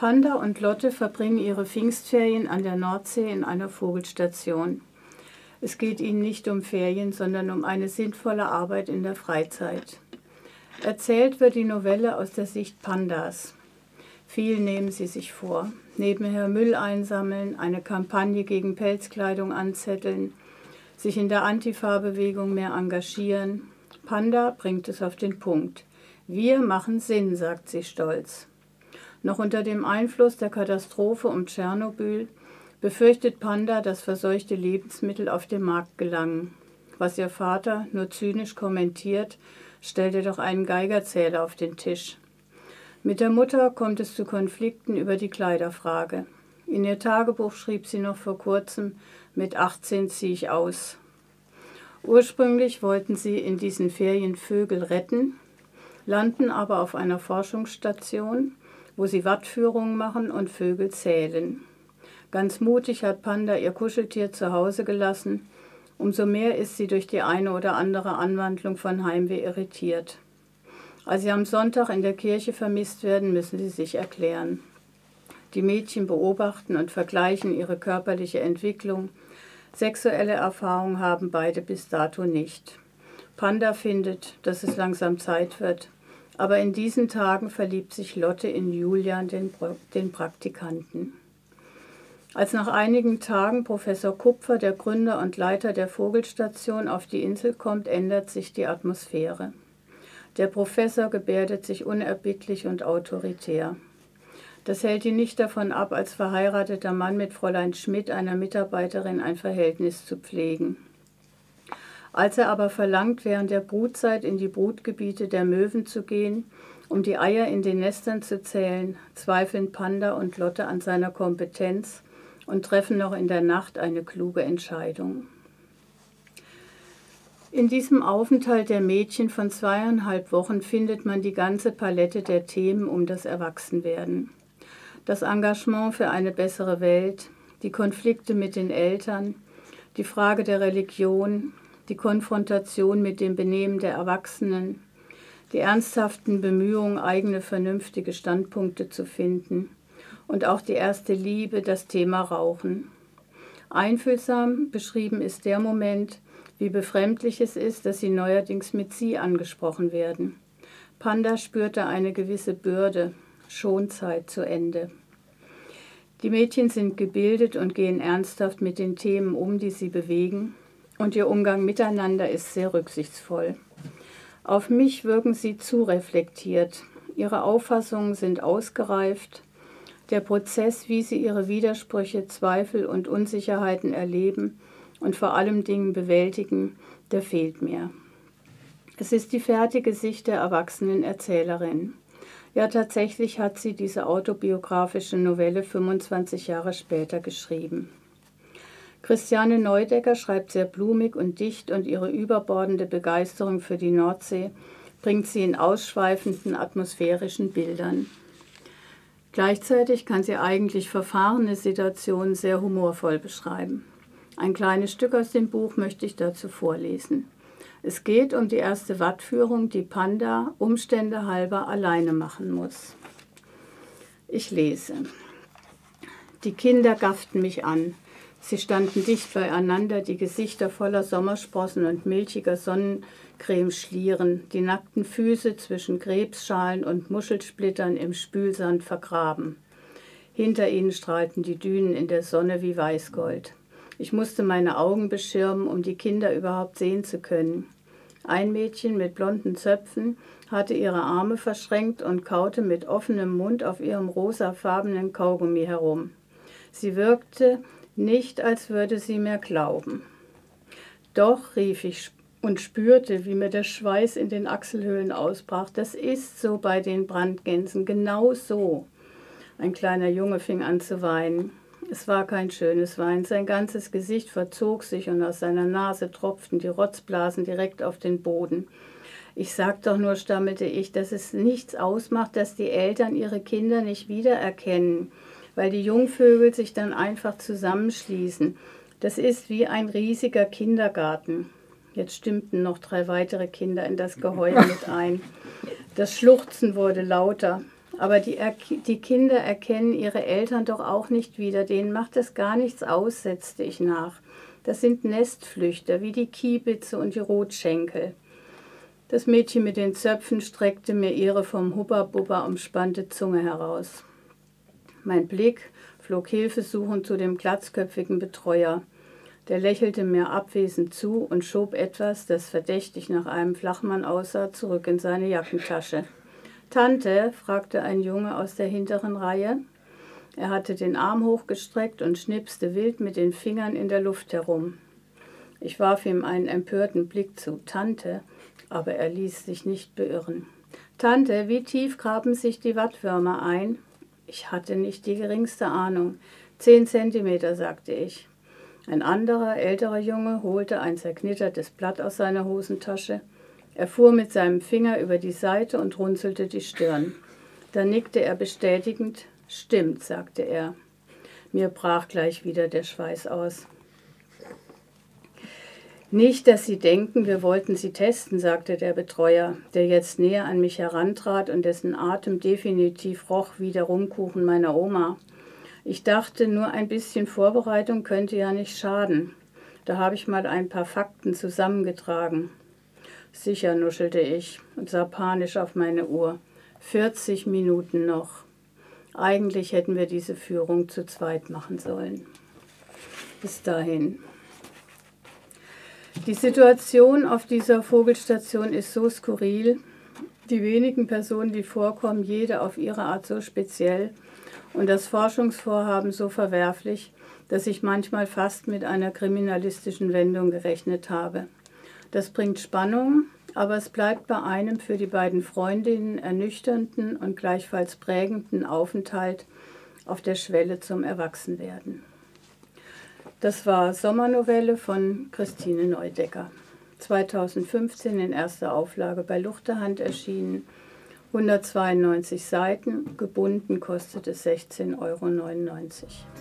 Panda und Lotte verbringen ihre Pfingstferien an der Nordsee in einer Vogelstation. Es geht ihnen nicht um Ferien, sondern um eine sinnvolle Arbeit in der Freizeit. Erzählt wird die Novelle aus der Sicht Pandas. Viel nehmen sie sich vor. Nebenher Müll einsammeln, eine Kampagne gegen Pelzkleidung anzetteln, sich in der Antifa-Bewegung mehr engagieren. Panda bringt es auf den Punkt. Wir machen Sinn, sagt sie stolz. Noch unter dem Einfluss der Katastrophe um Tschernobyl befürchtet Panda, dass verseuchte Lebensmittel auf den Markt gelangen. Was ihr Vater nur zynisch kommentiert, stellt er doch einen Geigerzähler auf den Tisch. Mit der Mutter kommt es zu Konflikten über die Kleiderfrage. In ihr Tagebuch schrieb sie noch vor kurzem, mit 18 ziehe ich aus. Ursprünglich wollten sie in diesen Ferien Vögel retten, landen aber auf einer Forschungsstation wo sie Wattführungen machen und Vögel zählen. Ganz mutig hat Panda ihr Kuscheltier zu Hause gelassen. Umso mehr ist sie durch die eine oder andere Anwandlung von Heimweh irritiert. Als sie am Sonntag in der Kirche vermisst werden, müssen sie sich erklären. Die Mädchen beobachten und vergleichen ihre körperliche Entwicklung. Sexuelle Erfahrungen haben beide bis dato nicht. Panda findet, dass es langsam Zeit wird, aber in diesen Tagen verliebt sich Lotte in Julian, den, den Praktikanten. Als nach einigen Tagen Professor Kupfer, der Gründer und Leiter der Vogelstation, auf die Insel kommt, ändert sich die Atmosphäre. Der Professor gebärdet sich unerbittlich und autoritär. Das hält ihn nicht davon ab, als verheirateter Mann mit Fräulein Schmidt, einer Mitarbeiterin, ein Verhältnis zu pflegen. Als er aber verlangt, während der Brutzeit in die Brutgebiete der Möwen zu gehen, um die Eier in den Nestern zu zählen, zweifeln Panda und Lotte an seiner Kompetenz und treffen noch in der Nacht eine kluge Entscheidung. In diesem Aufenthalt der Mädchen von zweieinhalb Wochen findet man die ganze Palette der Themen um das Erwachsenwerden. Das Engagement für eine bessere Welt, die Konflikte mit den Eltern, die Frage der Religion, die Konfrontation mit dem Benehmen der Erwachsenen, die ernsthaften Bemühungen, eigene vernünftige Standpunkte zu finden und auch die erste Liebe, das Thema Rauchen. Einfühlsam beschrieben ist der Moment, wie befremdlich es ist, dass sie neuerdings mit sie angesprochen werden. Panda spürte eine gewisse Bürde, Schonzeit zu Ende. Die Mädchen sind gebildet und gehen ernsthaft mit den Themen um, die sie bewegen, und ihr Umgang miteinander ist sehr rücksichtsvoll. Auf mich wirken sie zu reflektiert. Ihre Auffassungen sind ausgereift. Der Prozess, wie sie ihre Widersprüche, Zweifel und Unsicherheiten erleben und vor allem Dingen bewältigen, der fehlt mir. Es ist die fertige Sicht der erwachsenen Erzählerin. Ja, tatsächlich hat sie diese autobiografische Novelle 25 Jahre später geschrieben. Christiane Neudecker schreibt sehr blumig und dicht und ihre überbordende Begeisterung für die Nordsee bringt sie in ausschweifenden atmosphärischen Bildern. Gleichzeitig kann sie eigentlich verfahrene Situationen sehr humorvoll beschreiben. Ein kleines Stück aus dem Buch möchte ich dazu vorlesen. Es geht um die erste Wattführung, die Panda Umstände halber alleine machen muss. Ich lese. Die Kinder gafften mich an. Sie standen dicht beieinander, die Gesichter voller Sommersprossen und milchiger Sonnencremeschlieren, die nackten Füße zwischen Krebsschalen und Muschelsplittern im Spülsand vergraben. Hinter ihnen strahlten die Dünen in der Sonne wie Weißgold. Ich musste meine Augen beschirmen, um die Kinder überhaupt sehen zu können. Ein Mädchen mit blonden Zöpfen hatte ihre Arme verschränkt und kaute mit offenem Mund auf ihrem rosafarbenen Kaugummi herum. Sie wirkte nicht als würde sie mir glauben. Doch, rief ich und spürte, wie mir der Schweiß in den Achselhöhlen ausbrach. Das ist so bei den Brandgänsen, genau so. Ein kleiner Junge fing an zu weinen. Es war kein schönes Weinen. Sein ganzes Gesicht verzog sich und aus seiner Nase tropften die Rotzblasen direkt auf den Boden. Ich sag doch nur, stammelte ich, dass es nichts ausmacht, dass die Eltern ihre Kinder nicht wiedererkennen weil die Jungvögel sich dann einfach zusammenschließen. Das ist wie ein riesiger Kindergarten. Jetzt stimmten noch drei weitere Kinder in das Geheul mit ein. Das Schluchzen wurde lauter. Aber die, die Kinder erkennen ihre Eltern doch auch nicht wieder. Denen macht es gar nichts aus, setzte ich nach. Das sind Nestflüchter, wie die Kiebitze und die Rotschenkel. Das Mädchen mit den Zöpfen streckte mir ihre vom Hubba-Bubba umspannte Zunge heraus. Mein Blick flog hilfesuchend zu dem glatzköpfigen Betreuer. Der lächelte mir abwesend zu und schob etwas, das verdächtig nach einem Flachmann aussah, zurück in seine Jackentasche. Tante? fragte ein Junge aus der hinteren Reihe. Er hatte den Arm hochgestreckt und schnipste wild mit den Fingern in der Luft herum. Ich warf ihm einen empörten Blick zu. Tante? Aber er ließ sich nicht beirren. Tante, wie tief graben sich die Wattwürmer ein? Ich hatte nicht die geringste Ahnung. Zehn Zentimeter, sagte ich. Ein anderer, älterer Junge holte ein zerknittertes Blatt aus seiner Hosentasche. Er fuhr mit seinem Finger über die Seite und runzelte die Stirn. Dann nickte er bestätigend. Stimmt, sagte er. Mir brach gleich wieder der Schweiß aus. Nicht, dass Sie denken, wir wollten Sie testen, sagte der Betreuer, der jetzt näher an mich herantrat und dessen Atem definitiv roch wie der Rumkuchen meiner Oma. Ich dachte, nur ein bisschen Vorbereitung könnte ja nicht schaden. Da habe ich mal ein paar Fakten zusammengetragen. Sicher, nuschelte ich und sah panisch auf meine Uhr. 40 Minuten noch. Eigentlich hätten wir diese Führung zu zweit machen sollen. Bis dahin. Die Situation auf dieser Vogelstation ist so skurril, die wenigen Personen, die vorkommen, jede auf ihre Art so speziell und das Forschungsvorhaben so verwerflich, dass ich manchmal fast mit einer kriminalistischen Wendung gerechnet habe. Das bringt Spannung, aber es bleibt bei einem für die beiden Freundinnen ernüchternden und gleichfalls prägenden Aufenthalt auf der Schwelle zum Erwachsenwerden. Das war Sommernovelle von Christine Neudecker. 2015 in erster Auflage bei Luchterhand erschienen. 192 Seiten, gebunden kostet es 16,99 Euro.